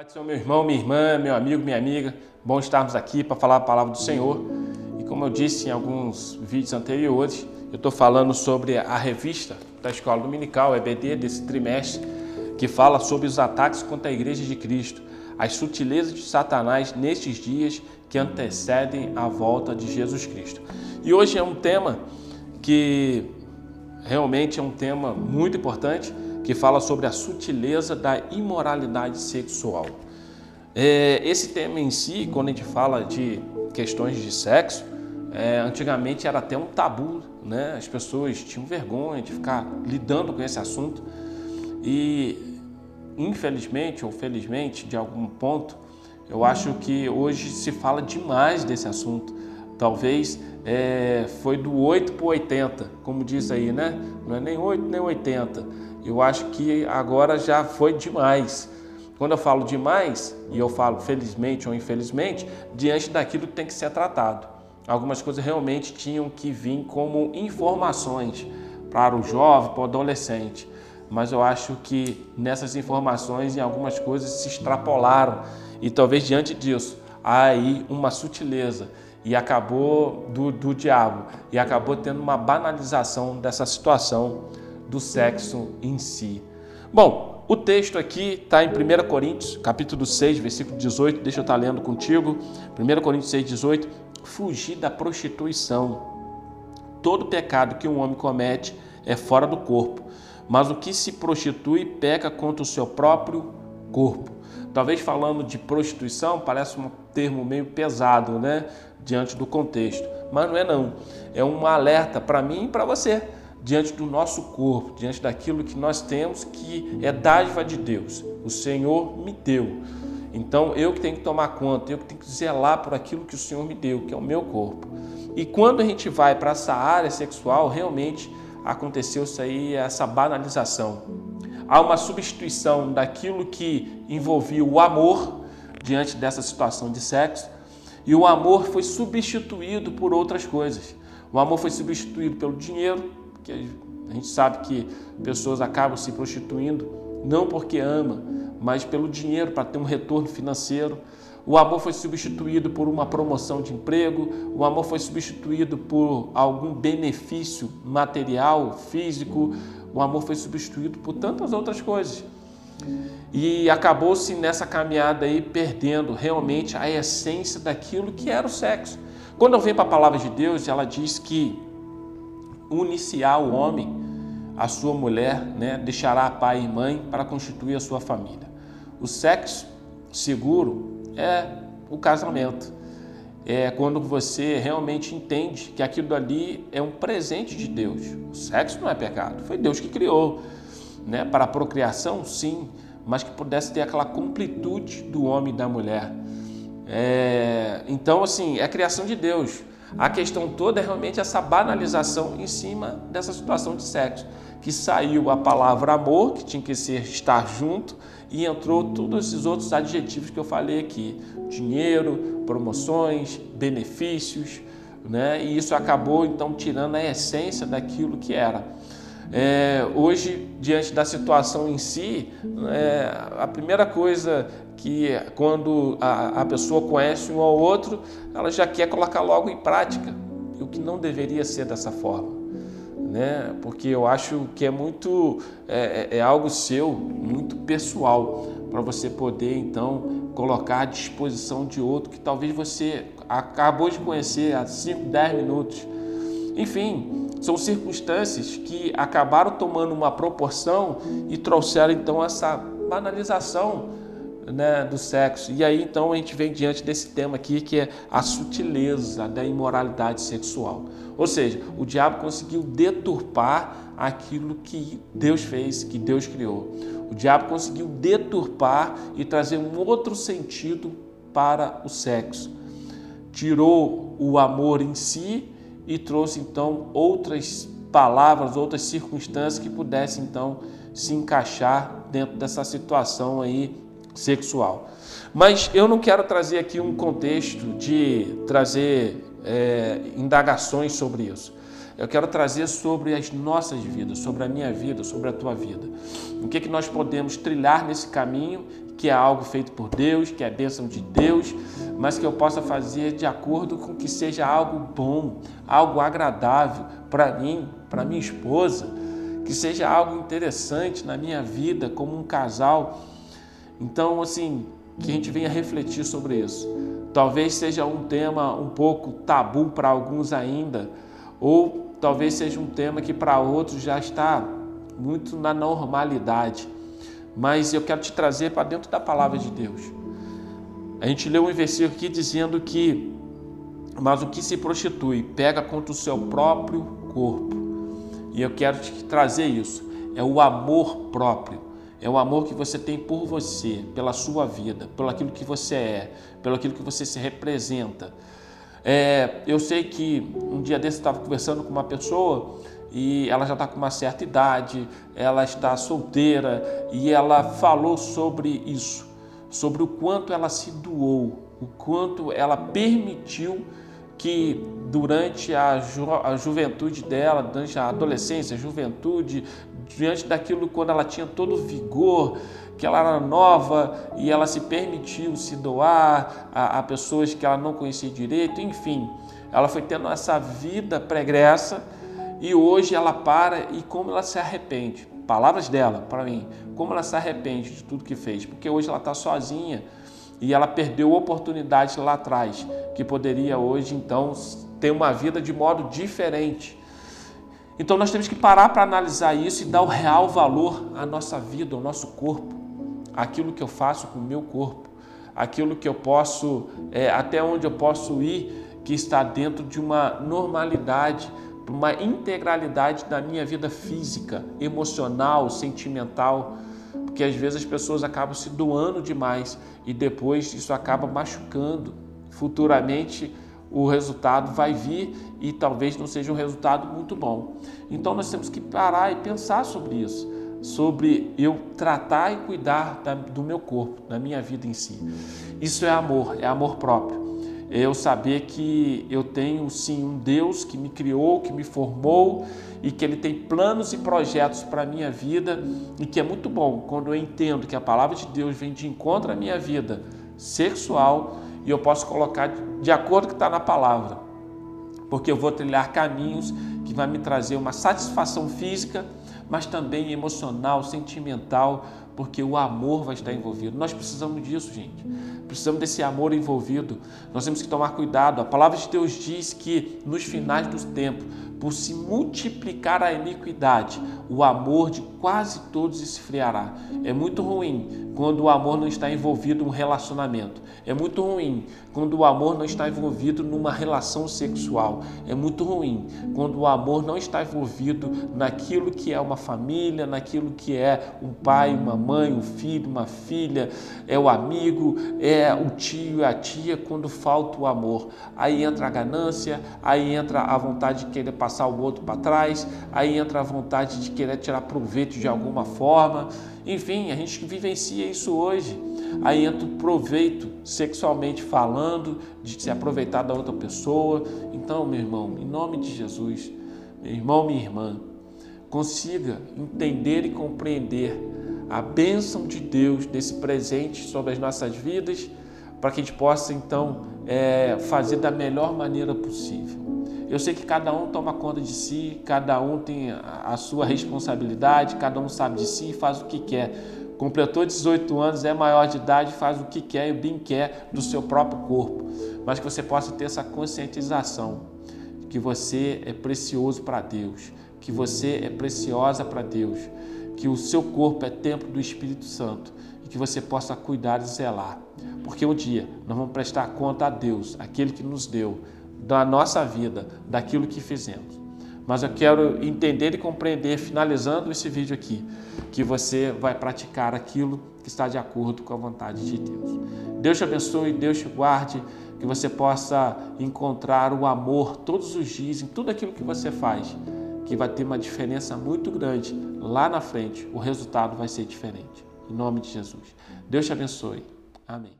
Pai do Senhor, meu irmão, minha irmã, meu amigo, minha amiga, bom estarmos aqui para falar a palavra do Senhor. E como eu disse em alguns vídeos anteriores, eu estou falando sobre a revista da Escola Dominical, EBD, desse trimestre, que fala sobre os ataques contra a Igreja de Cristo, as sutilezas de Satanás nestes dias que antecedem a volta de Jesus Cristo. E hoje é um tema que realmente é um tema muito importante, que fala sobre a sutileza da imoralidade sexual. É, esse tema em si, quando a gente fala de questões de sexo, é, antigamente era até um tabu, né? As pessoas tinham vergonha de ficar lidando com esse assunto e, infelizmente ou felizmente, de algum ponto, eu acho que hoje se fala demais desse assunto. Talvez é, foi do 8 para 80, como diz aí, né? Não é nem 8 nem 80. Eu acho que agora já foi demais. Quando eu falo demais, e eu falo felizmente ou infelizmente, diante daquilo que tem que ser tratado. Algumas coisas realmente tinham que vir como informações para o jovem, para o adolescente. Mas eu acho que nessas informações, em algumas coisas se extrapolaram. E talvez diante disso, há aí uma sutileza e acabou do, do diabo e acabou tendo uma banalização dessa situação do sexo em si. Bom, o texto aqui está em 1 Coríntios, capítulo 6, versículo 18, deixa eu estar lendo contigo. 1 Coríntios 6, 18, fugir da prostituição. Todo pecado que um homem comete é fora do corpo, mas o que se prostitui peca contra o seu próprio corpo. Talvez falando de prostituição parece um termo meio pesado, né? Diante do contexto, mas não é não. É um alerta para mim e para você diante do nosso corpo, diante daquilo que nós temos que é dádiva de Deus. O Senhor me deu. Então eu que tenho que tomar conta, eu que tenho que zelar por aquilo que o Senhor me deu, que é o meu corpo. E quando a gente vai para essa área sexual, realmente aconteceu isso aí, essa banalização. Há uma substituição daquilo que envolvia o amor diante dessa situação de sexo, e o amor foi substituído por outras coisas. O amor foi substituído pelo dinheiro, porque a gente sabe que pessoas acabam se prostituindo não porque ama, mas pelo dinheiro, para ter um retorno financeiro. O amor foi substituído por uma promoção de emprego, o amor foi substituído por algum benefício material, físico, o amor foi substituído por tantas outras coisas. E acabou-se nessa caminhada aí perdendo realmente a essência daquilo que era o sexo. Quando eu venho para a palavra de Deus, ela diz que uniciar o homem, a sua mulher, né, deixará pai e mãe para constituir a sua família. O sexo seguro é o casamento. É quando você realmente entende que aquilo ali é um presente de Deus. O sexo não é pecado, foi Deus que criou. Né? Para a procriação, sim, mas que pudesse ter aquela completude do homem e da mulher. É... Então, assim, é a criação de Deus. A questão toda é realmente essa banalização em cima dessa situação de sexo, que saiu a palavra amor, que tinha que ser estar junto, e entrou todos esses outros adjetivos que eu falei aqui: dinheiro, promoções, benefícios, né? E isso acabou então tirando a essência daquilo que era. É, hoje, diante da situação em si, é, a primeira coisa que quando a, a pessoa conhece um ao outro, ela já quer colocar logo em prática, o que não deveria ser dessa forma. Né? Porque eu acho que é muito é, é, é algo seu, muito pessoal, para você poder então colocar à disposição de outro que talvez você acabou de conhecer há 5, 10 minutos. Enfim, são circunstâncias que acabaram tomando uma proporção e trouxeram então essa banalização né, do sexo. E aí então a gente vem diante desse tema aqui que é a sutileza da imoralidade sexual. Ou seja, o diabo conseguiu deturpar aquilo que Deus fez, que Deus criou. O diabo conseguiu deturpar e trazer um outro sentido para o sexo. Tirou o amor em si e trouxe então outras palavras, outras circunstâncias que pudessem então se encaixar dentro dessa situação aí sexual. Mas eu não quero trazer aqui um contexto de trazer é, indagações sobre isso. eu quero trazer sobre as nossas vidas, sobre a minha vida, sobre a tua vida. O que, que nós podemos trilhar nesse caminho, que é algo feito por Deus, que é bênção de Deus, mas que eu possa fazer de acordo com que seja algo bom, algo agradável para mim, para minha esposa, que seja algo interessante na minha vida como um casal. Então, assim, que a gente venha refletir sobre isso. Talvez seja um tema um pouco tabu para alguns ainda, ou talvez seja um tema que para outros já está muito na normalidade. Mas eu quero te trazer para dentro da palavra de Deus. A gente leu um versículo aqui dizendo que mas o que se prostitui pega contra o seu próprio corpo. E eu quero te trazer isso. É o amor próprio. É o amor que você tem por você, pela sua vida, pelo aquilo que você é, pelo aquilo que você se representa. É, eu sei que um dia desse eu estava conversando com uma pessoa e ela já está com uma certa idade, ela está solteira e ela falou sobre isso, sobre o quanto ela se doou, o quanto ela permitiu que durante a, ju a juventude dela, durante a adolescência, juventude, diante daquilo quando ela tinha todo o vigor, que ela era nova e ela se permitiu se doar a, a pessoas que ela não conhecia direito, enfim, ela foi tendo essa vida pregressa e hoje ela para e como ela se arrepende. Palavras dela para mim, como ela se arrepende de tudo que fez, porque hoje ela está sozinha e ela perdeu oportunidades lá atrás, que poderia hoje então ter uma vida de modo diferente. Então nós temos que parar para analisar isso e dar o real valor à nossa vida, ao nosso corpo, aquilo que eu faço com o meu corpo, aquilo que eu posso, é, até onde eu posso ir, que está dentro de uma normalidade, uma integralidade da minha vida física, emocional, sentimental porque às vezes as pessoas acabam se doando demais e depois isso acaba machucando. Futuramente o resultado vai vir e talvez não seja um resultado muito bom. Então nós temos que parar e pensar sobre isso, sobre eu tratar e cuidar da, do meu corpo, da minha vida em si. Isso é amor, é amor próprio eu saber que eu tenho sim um Deus que me criou, que me formou e que Ele tem planos e projetos para a minha vida e que é muito bom quando eu entendo que a palavra de Deus vem de encontro à minha vida sexual e eu posso colocar de acordo com o que está na palavra, porque eu vou trilhar caminhos que vai me trazer uma satisfação física, mas também emocional, sentimental, porque o amor vai estar envolvido. Nós precisamos disso, gente. Precisamos desse amor envolvido. Nós temos que tomar cuidado. A palavra de Deus diz que nos finais dos tempos, por se multiplicar a iniquidade, o amor de quase todos esfriará. É muito ruim quando o amor não está envolvido em um relacionamento. É muito ruim quando o amor não está envolvido numa relação sexual. É muito ruim quando o amor não está envolvido naquilo que é uma família, naquilo que é um pai, uma mãe, um filho, uma filha, é o amigo, é o tio, a tia, quando falta o amor. Aí entra a ganância, aí entra a vontade de querer passar o outro para trás, aí entra a vontade de querer tirar proveito de alguma forma. Enfim, a gente vivencia isso hoje. Aí entra o proveito sexualmente falando, de se aproveitar da outra pessoa. Então, meu irmão, em nome de Jesus, meu irmão, minha irmã, consiga entender e compreender a bênção de Deus desse presente sobre as nossas vidas, para que a gente possa então é, fazer da melhor maneira possível. Eu sei que cada um toma conta de si, cada um tem a sua responsabilidade, cada um sabe de si e faz o que quer. Completou 18 anos, é maior de idade, faz o que quer e bem quer do seu próprio corpo. Mas que você possa ter essa conscientização de que você é precioso para Deus, que você é preciosa para Deus, que o seu corpo é templo do Espírito Santo e que você possa cuidar e zelar. Porque um dia nós vamos prestar conta a Deus, aquele que nos deu da nossa vida, daquilo que fizemos. Mas eu quero entender e compreender, finalizando esse vídeo aqui, que você vai praticar aquilo que está de acordo com a vontade de Deus. Deus te abençoe, Deus te guarde, que você possa encontrar o amor todos os dias em tudo aquilo que você faz, que vai ter uma diferença muito grande lá na frente. O resultado vai ser diferente. Em nome de Jesus. Deus te abençoe. Amém.